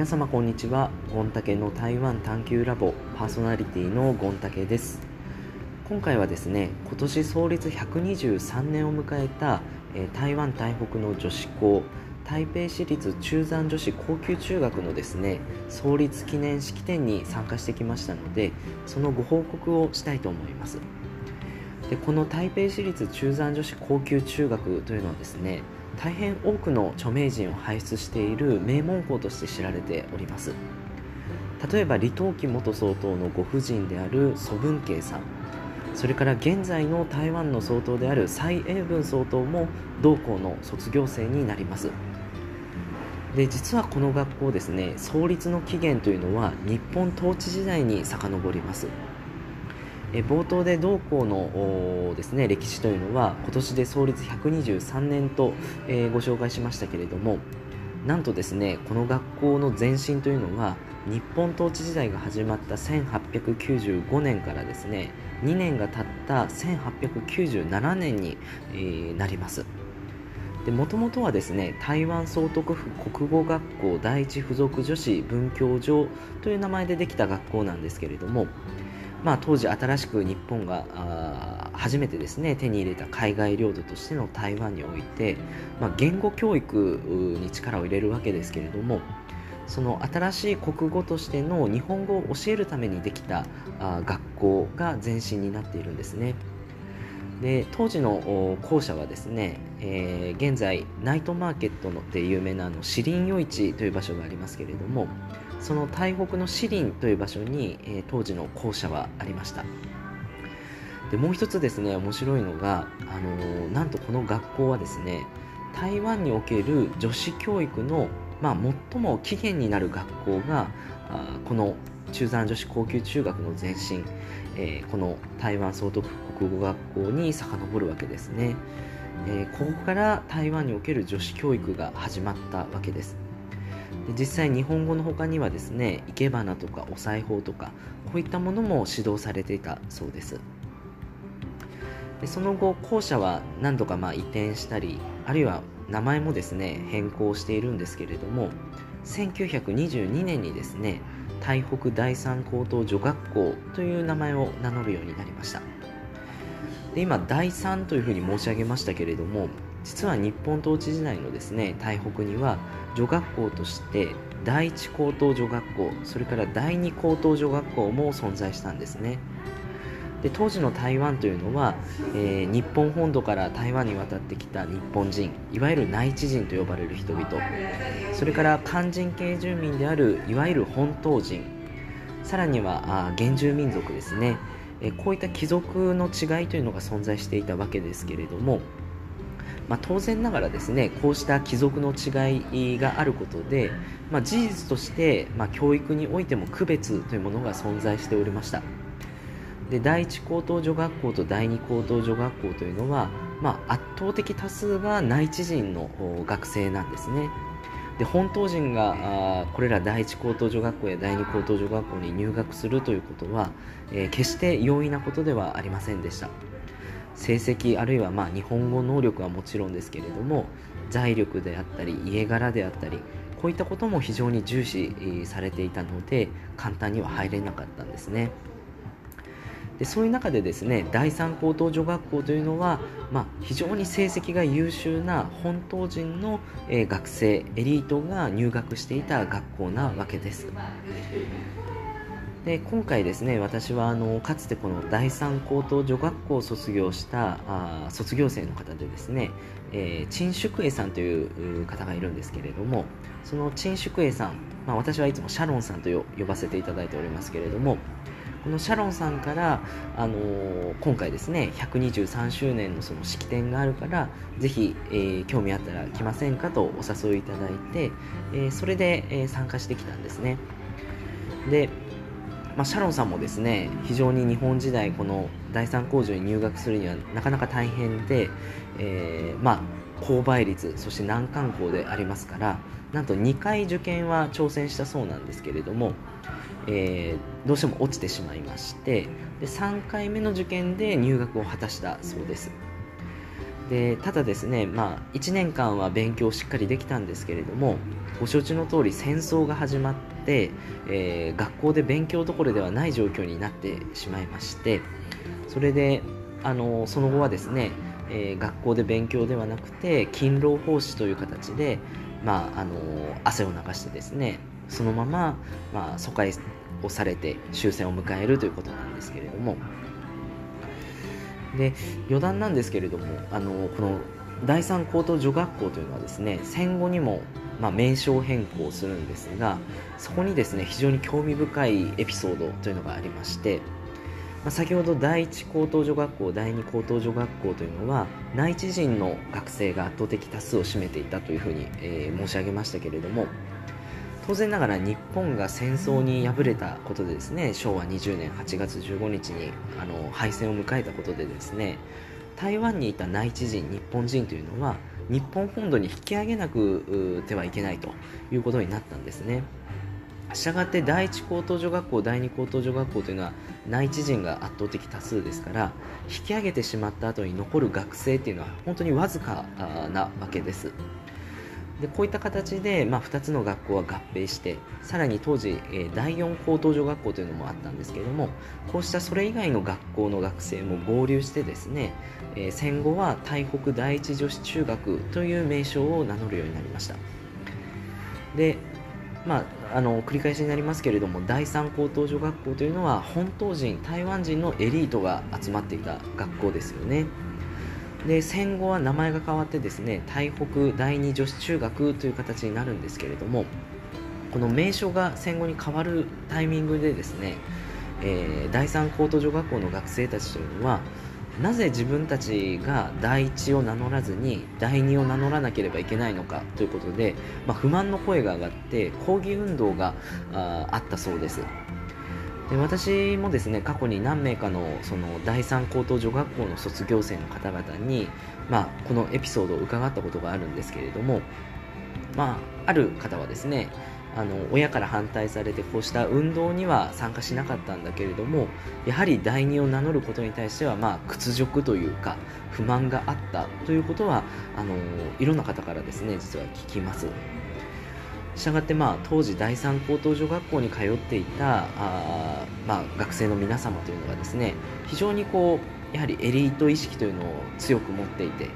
皆様こんにちは。ゴンタケの台湾探求ラボパーソナリティのゴンタケです。今回はですね今年創立123年を迎えた、え、台湾台北の女子校台北市立中山女子高級中学のですね創立記念式典に参加してきましたのでそのご報告をしたいと思います。でこの台北市立中山女子高級中学というのはですね大変多くの著名人を輩出している名門校として知られております。例えば李登輝元総統のご夫人である蘇文慶さん。それから現在の台湾の総統である蔡英文総統も同校の卒業生になります。で実はこの学校ですね創立の起源というのは日本統治時代に遡ります。え冒頭で同校のですね歴史というのは今年で創立123年と、えー、ご紹介しましたけれどもなんとですねこの学校の前身というのは日本統治時代が始まった1895年からですね2年が経った1897年に、えー、なります。もともとはですね台湾総督府国語学校第一附属女子文教場という名前でできた学校なんですけれども、まあ、当時新しく日本が初めてですね手に入れた海外領土としての台湾において、まあ、言語教育に力を入れるわけですけれどもその新しい国語としての日本語を教えるためにできた学校が前身になっているんですね。で当時の校舎はですね、えー、現在ナイトマーケットので有名なあのシリン夜市という場所がありますけれどもその台北のシリンという場所に、えー、当時の校舎はありました。でもう一つですね面白いのが、あのー、なんとこの学校はですね台湾における女子教育の、まあ、最も起源になる学校があこの中山女子高級中学の前身、えー、この台湾総督国語学校に遡るわけですね、えー、ここから台湾における女子教育が始まったわけです。で実際日本語の他にはですね生け花とかお裁縫とかこういったものも指導されていたそうです。でその後校舎は何度かまあ移転したりあるいは名前もですね変更しているんですけれども1922年にですね台北第三高等女学校という名前を名乗るようになりました。で今第三というふうに申し上げましたけれども実は日本統治時代のですね。台北には女学校として第一高等女学校それから第二高等女学校も存在したんですね。で当時の台湾というのは、えー、日本本土から台湾に渡ってきた日本人いわゆる内地人と呼ばれる人々それから漢人系住民であるいわゆる本島人さらにはあ原住民族ですね、えー、こういった貴族の違いというのが存在していたわけですけれどもまあ、当然ながらですねこうした貴族の違いがあることで、まあ、事実として、まあ、教育においても区別というものが存在しておりました。で第一高等女学校と第二高等女学校というのは、ま、圧倒的多数が内地人の学生なんですね。で本島人があこれら第一高等女学校や第二高等女学校に入学するということは、えー、決して容易なことではありませんでした。成績あるいはま日本語能力はもちろんですけれども財力であったり家柄であったりこういったことも非常に重視されていたので簡単には入れなかったんですね。でそういう中でですね第三高等女学校というのは、まあ、非常に成績が優秀な本島人の、え、学生エリートが入学していた学校なわけです。で今回ですね私はあのかつてこの第三高等女学校を卒業したあ卒業生の方でですね、えー、陳淑英さんという方がいるんですけれどもその陳淑英さん、まあ、私はいつもシャロンさんと呼ばせていただいておりますけれどもこのシャロンさんから、あのー、今回ですね123周年のその式典があるからぜひ、えー、興味あったら来ませんかとお誘いいただいて、え、それで、え参加してきたんですね。でまあ、シャロンさんもですね非常に日本時代この第三工場に入学するにはなかなか大変で、えー、まあ高倍率そして難関校でありますからなんと2回受験は挑戦したそうなんですけれども、えー、どうしても落ちてしまいましてで3回目の受験で入学を果たしたそうです。でただですね、まあ、1年間は勉強しっかりできたんですけれどもご承知の通り戦争が始まって、でえー、学校で勉強どころではない状況になってしまいましてそれであのその後はですね、えー、学校で勉強ではなくて勤労奉仕という形で、まあ、あの汗を流してですねそのまま、まあ、疎開をされて終戦を迎えるということなんですけれども。で余談なんですけれどもあのこの第三高等女学校というのはですね戦後にも、まあ、名称変更するんですがそこにですね非常に興味深いエピソードというのがありまして、まあ、先ほど第一高等女学校第二高等女学校というのは内地人の学生が圧倒的多数を占めていたというふうに、えー、申し上げましたけれども当然ながら日本が戦争に敗れたことでですね昭和20年8月15日にあの敗戦を迎えたことでですね台湾にいた内地人日本人というのは日本本土に引き上げなくてはいけないということになったんですね。したがって第一高等女学校第二高等女学校というのは内地人が圧倒的多数ですから引き上げてしまった後に残る学生っていうのは本当にわずかなわけです。でこういった形で、まあ、2つの学校は合併してさらに当時、えー、第4高等女学校というのもあったんですけれどもこうしたそれ以外の学校の学生も合流してですね、えー、戦後は台北第一女子中学という名称を名乗るようになりました。でまあ、あの繰り返しになりますけれども第三高等女学校というのは本島人台湾人のエリートが集まっていた学校ですよね。で戦後は名前が変わってですね台北第二女子中学という形になるんですけれどもこの名称が戦後に変わるタイミングでですね、えー、第三高等女学校の学生たちというのはなぜ自分たちが第一を名乗らずに第二を名乗らなければいけないのかということで、まあ、不満の声が上がって抗議運動があったそうです。で私もですね過去に何名かのその第三高等女学校の卒業生の方々に、まあ、このエピソードを伺ったことがあるんですけれども、まあ、ある方はですねあの親から反対されてこうした運動には参加しなかったんだけれどもやはり第二を名乗ることに対しては、まあ、屈辱というか不満があったということはあのいろんな方からですね実は聞きます。したがって、まあ、当時第三高等女学校に通っていたあ、まあ、学生の皆様というのがですね非常にこうやはりエリート意識というのを強く持っていて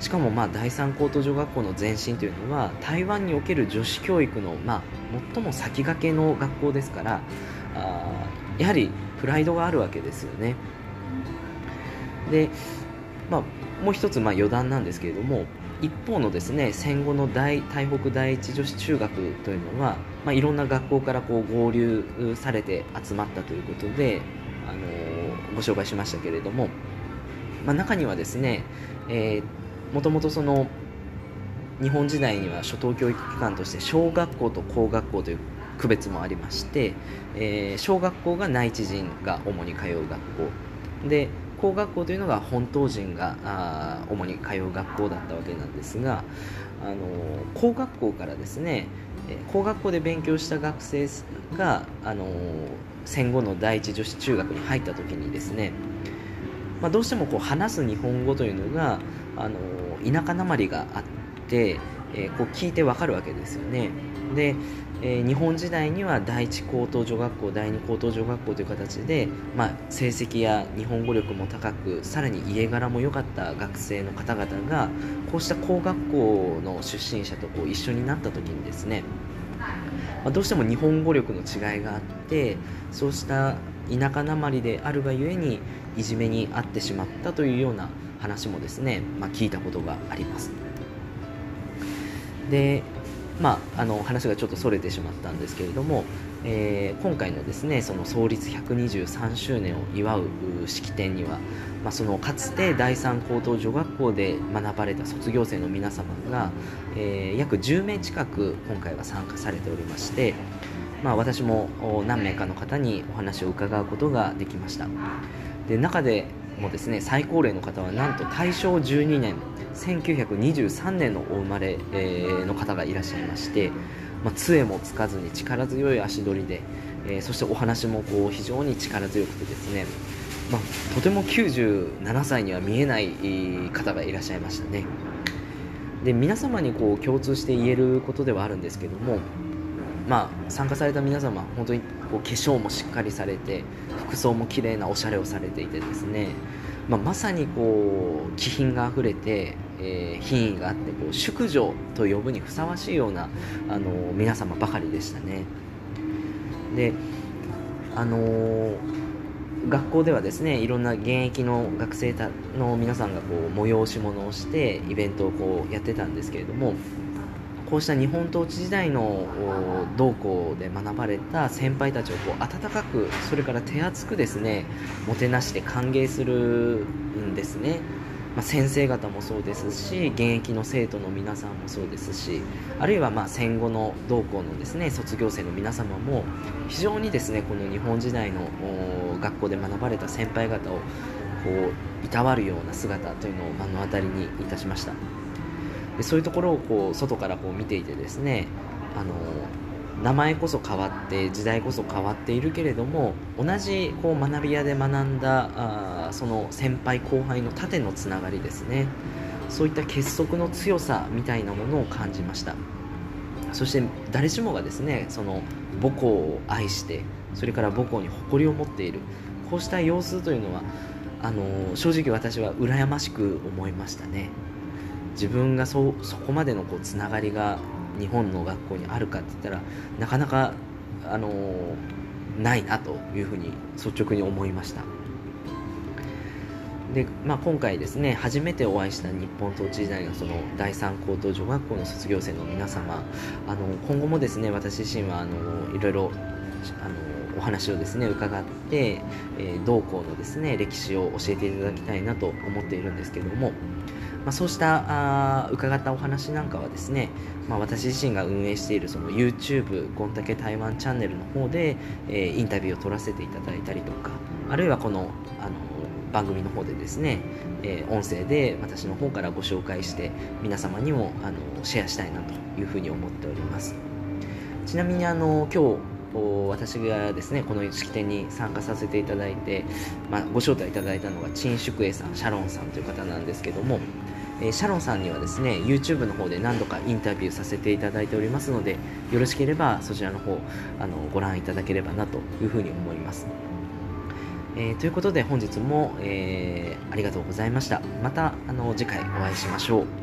しかもまあ第三高等女学校の前身というのは台湾における女子教育のまあ最も先駆けの学校ですからあやはりプライドがあるわけですよね。で、まあ、もう一つまあ余談なんですけれども一方のですね戦後の大台北第一女子中学というのは、まあ、いろんな学校からこう合流されて集まったということで、あのー、ご紹介しましたけれども、まあ、中にはですね、えー、もともとその日本時代には初等教育機関として小学校と高学校という区別もありまして、えー、小学校が内地人が主に通う学校。で工学校というのが本島人があ主に通う学校だったわけなんですがあの工学校からですね工学校で勉強した学生があの戦後の第一女子中学に入った時にですね、まあ、どうしてもこう話す日本語というのがあの田舎なまりがあって、えー、こう聞いてわかるわけですよね。でえー、日本時代には第一高等女学校第二高等女学校という形で、まあ、成績や日本語力も高くさらに家柄も良かった学生の方々がこうした工学校の出身者とこう一緒になった時にですね、まあ、どうしても日本語力の違いがあってそうした田舎なまりであるがゆえにいじめに遭ってしまったというような話もですね、まあ、聞いたことがあります。でまあ、あの話がちょっとそれてしまったんですけれども、えー、今回のですねその創立123周年を祝う式典には、まあ、そのかつて第三高等女学校で学ばれた卒業生の皆様が、えー、約10名近く今回は参加されておりまして、まあ、私も何名かの方にお話を伺うことができました。で中でもですね最高齢の方はなんと大正12年1923年のお生まれ、えー、の方がいらっしゃいまして、まあ、杖もつかずに力強い足取りで、えー、そしてお話もこう非常に力強くてですねまあ、とても97歳には見えない方がいらっしゃいましたね。で皆様にこう共通して言えることではあるんですけどもまあ、参加された皆様本当にこう化粧もしっかりされて服装も綺麗なおしゃれをされていてですね、まあ、まさにこう気品があふれて、えー、品位があってこう淑女と呼ぶにふさわしいようなあの皆様ばかりでしたね。であのー、学校ではですねいろんな現役の学生の皆さんがこう催し物をしてイベントをこうやってたんですけれどもこうした日本統治時代の同校で学ばれた先輩たちをこう温かくそれから手厚くですねもてなして歓迎するんですね、まあ、先生方もそうですし現役の生徒の皆さんもそうですしあるいはま戦後の同校のですね卒業生の皆様も非常にですねこの日本時代の学校で学ばれた先輩方をこういたわるような姿というのを目の当たりにいたしました。でそういうところをこう外からこう見ていてですねあの名前こそ変わって時代こそ変わっているけれども同じこう学び屋で学んだあその先輩後輩の縦のつながりですね。そういった結束の強さみたいなものを感じました。そして誰しもがですねその母校を愛してそれから母校に誇りを持っている。こうした様子というのはあの正直私は羨ましく思いましたね。自分がそそこまでのこうつながりが日本の学校にあるかって言ったらなかなか、あの、ないなというふうに率直に思いました。で、まあ、今回ですね初めてお会いした日本統治時代のその第三高等女学校の卒業生の皆様あの今後もですね私自身はあのいろいろあのお話をですね伺って、えー、同校のですね歴史を教えていただきたいなと思っているんですけどもまあ、そうしたあ伺ったお話なんかはですね、まあ、私自身が運営しているその YouTube ゴンタケ台湾チャンネルの方で、えー、インタビューを取らせていただいたりとかあるいはこのあの番組の方でですね、えー、音声で私の方からご紹介して皆様にもあのシェアしたいなというふうに思っております。ちなみにあの今日私がですねこの式典に参加させていただいて、まあ、ご招待いただいたのが陳淑英さんシャロンさんという方なんですけども、えー、シャロンさんにはですね YouTube の方で何度かインタビューさせていただいておりますのでよろしければそちらの方あのご覧いただければなというふうに思います。えー、ということで本日も、えー、ありがとうございました。またあの次回お会いしましょう。